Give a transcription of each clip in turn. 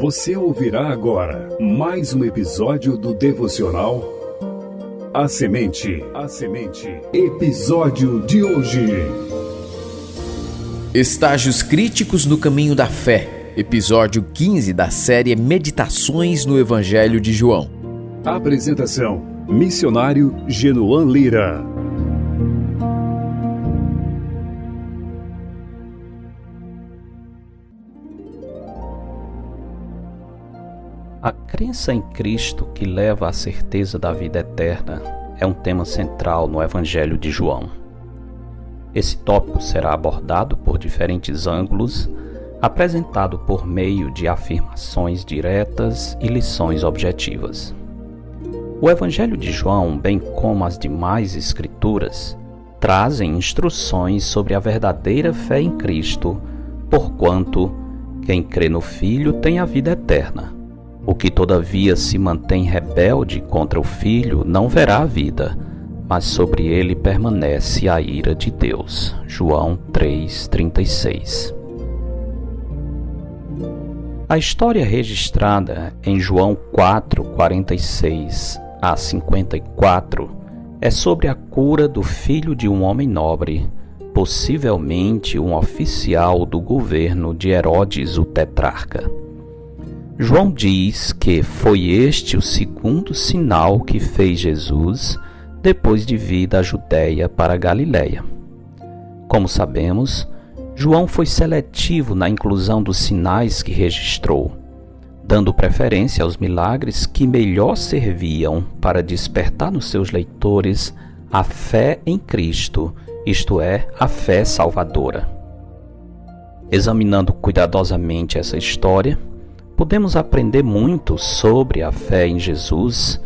Você ouvirá agora mais um episódio do devocional A Semente. A Semente. Episódio de hoje. Estágios críticos no caminho da fé. Episódio 15 da série Meditações no Evangelho de João. Apresentação: Missionário Genoan Lira. A crença em Cristo que leva à certeza da vida eterna é um tema central no Evangelho de João. Esse tópico será abordado por diferentes ângulos, apresentado por meio de afirmações diretas e lições objetivas. O Evangelho de João, bem como as demais Escrituras, trazem instruções sobre a verdadeira fé em Cristo, porquanto quem crê no Filho tem a vida eterna o que todavia se mantém rebelde contra o filho não verá a vida, mas sobre ele permanece a ira de Deus. João 3:36. A história registrada em João 4:46 a 54 é sobre a cura do filho de um homem nobre, possivelmente um oficial do governo de Herodes o tetrarca. João diz que foi este o segundo sinal que fez Jesus depois de vir da Judéia para a Galiléia. Como sabemos, João foi seletivo na inclusão dos sinais que registrou, dando preferência aos milagres que melhor serviam para despertar nos seus leitores a fé em Cristo, isto é, a fé salvadora. Examinando cuidadosamente essa história, podemos aprender muito sobre a fé em Jesus,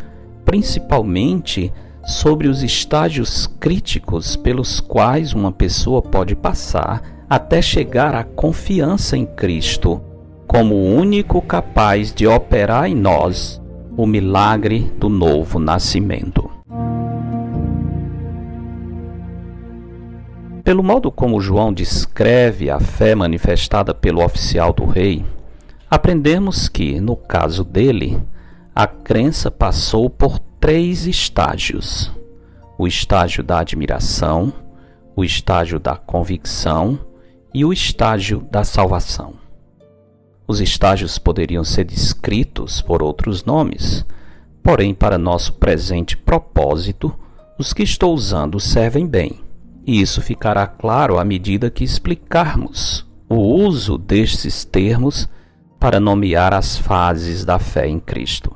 principalmente sobre os estágios críticos pelos quais uma pessoa pode passar até chegar à confiança em Cristo como o único capaz de operar em nós o milagre do novo nascimento. Pelo modo como João descreve a fé manifestada pelo oficial do rei, Aprendemos que, no caso dele, a crença passou por três estágios: o estágio da admiração, o estágio da convicção e o estágio da salvação. Os estágios poderiam ser descritos por outros nomes, porém, para nosso presente propósito, os que estou usando servem bem, e isso ficará claro à medida que explicarmos o uso destes termos para nomear as fases da fé em Cristo.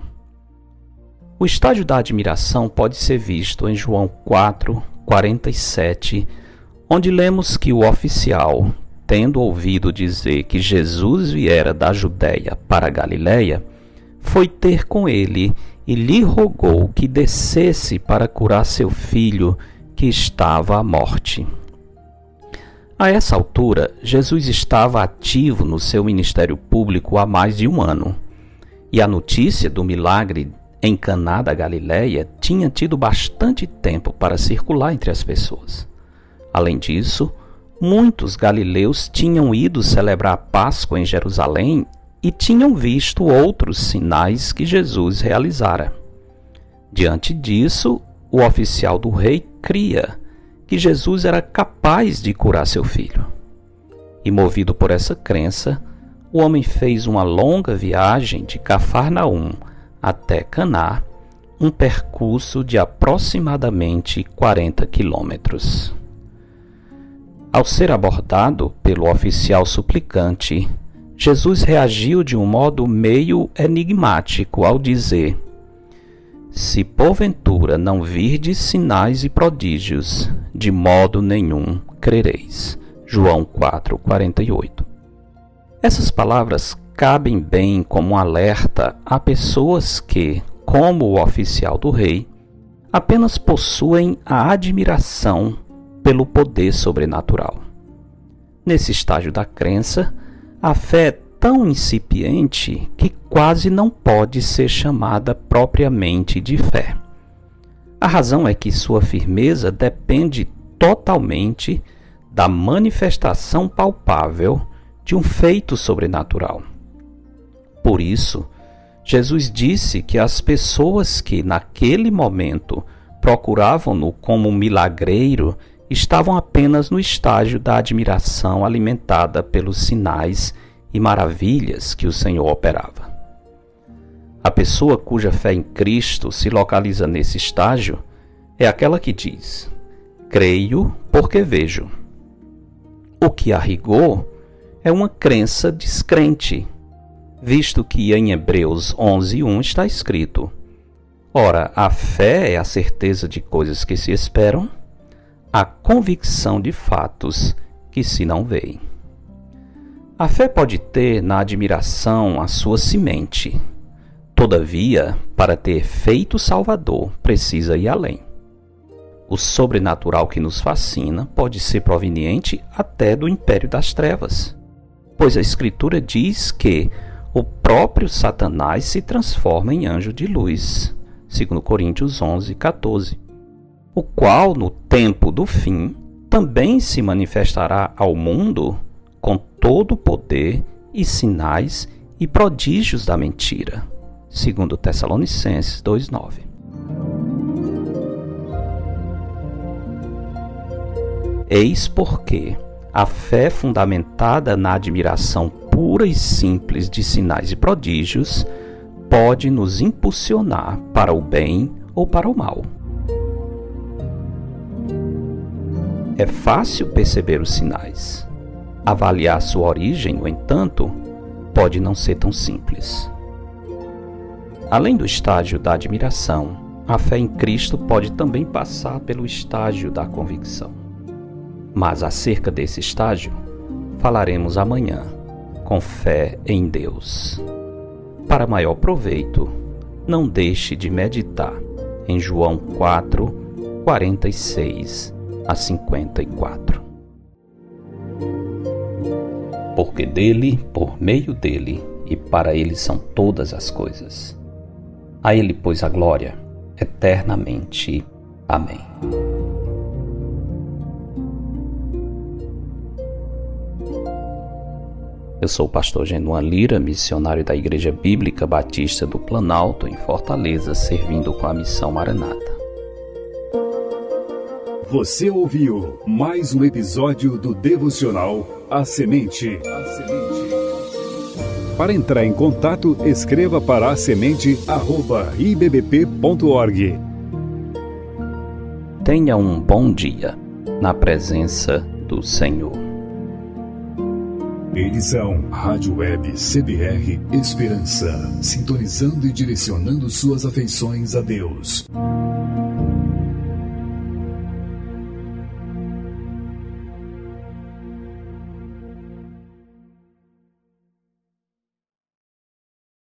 O estágio da admiração pode ser visto em João 4, 47, onde lemos que o oficial, tendo ouvido dizer que Jesus viera da Judéia para Galiléia, foi ter com ele e lhe rogou que descesse para curar seu filho que estava à morte. A essa altura, Jesus estava ativo no seu ministério público há mais de um ano, e a notícia do milagre em Caná da Galileia tinha tido bastante tempo para circular entre as pessoas. Além disso, muitos galileus tinham ido celebrar a Páscoa em Jerusalém e tinham visto outros sinais que Jesus realizara. Diante disso, o oficial do rei cria que Jesus era capaz de curar seu filho. E movido por essa crença, o homem fez uma longa viagem de Cafarnaum até Caná, um percurso de aproximadamente 40 quilômetros. Ao ser abordado pelo oficial suplicante, Jesus reagiu de um modo meio enigmático ao dizer: Se porventura não virdes sinais e prodígios, de modo nenhum crereis. João 4:48. Essas palavras cabem bem como um alerta a pessoas que, como o oficial do rei, apenas possuem a admiração pelo poder sobrenatural. Nesse estágio da crença, a fé é tão incipiente que quase não pode ser chamada propriamente de fé. A razão é que sua firmeza depende totalmente da manifestação palpável de um feito sobrenatural. Por isso, Jesus disse que as pessoas que naquele momento procuravam-no como milagreiro estavam apenas no estágio da admiração alimentada pelos sinais e maravilhas que o Senhor operava. A pessoa cuja fé em Cristo se localiza nesse estágio é aquela que diz: Creio porque vejo. O que a rigor é uma crença descrente, visto que em Hebreus 11:1 está escrito: Ora, a fé é a certeza de coisas que se esperam, a convicção de fatos que se não veem. A fé pode ter na admiração a sua semente. Todavia, para ter efeito salvador, precisa ir além. O sobrenatural que nos fascina pode ser proveniente até do império das trevas, pois a Escritura diz que o próprio Satanás se transforma em anjo de luz, segundo Coríntios 11, 14, o qual, no tempo do fim, também se manifestará ao mundo com todo o poder e sinais e prodígios da mentira, segundo Tessalonicenses 2:9. Eis porque a fé fundamentada na admiração pura e simples de sinais e prodígios pode nos impulsionar para o bem ou para o mal. É fácil perceber os sinais. Avaliar sua origem, no entanto, pode não ser tão simples. Além do estágio da admiração, a fé em Cristo pode também passar pelo estágio da convicção. Mas acerca desse estágio, falaremos amanhã, com fé em Deus. Para maior proveito, não deixe de meditar em João 4, 46 a 54. Porque dele, por meio dele e para ele são todas as coisas. A ele, pois, a glória eternamente. Amém. Eu sou o pastor Genuan Lira, missionário da Igreja Bíblica Batista do Planalto, em Fortaleza, servindo com a missão Maranata. Você ouviu mais um episódio do devocional A Semente. Para entrar em contato, escreva para a semente@ibbp.org. Tenha um bom dia na presença do Senhor. Edição Rádio Web CBR Esperança, sintonizando e direcionando suas afeições a Deus.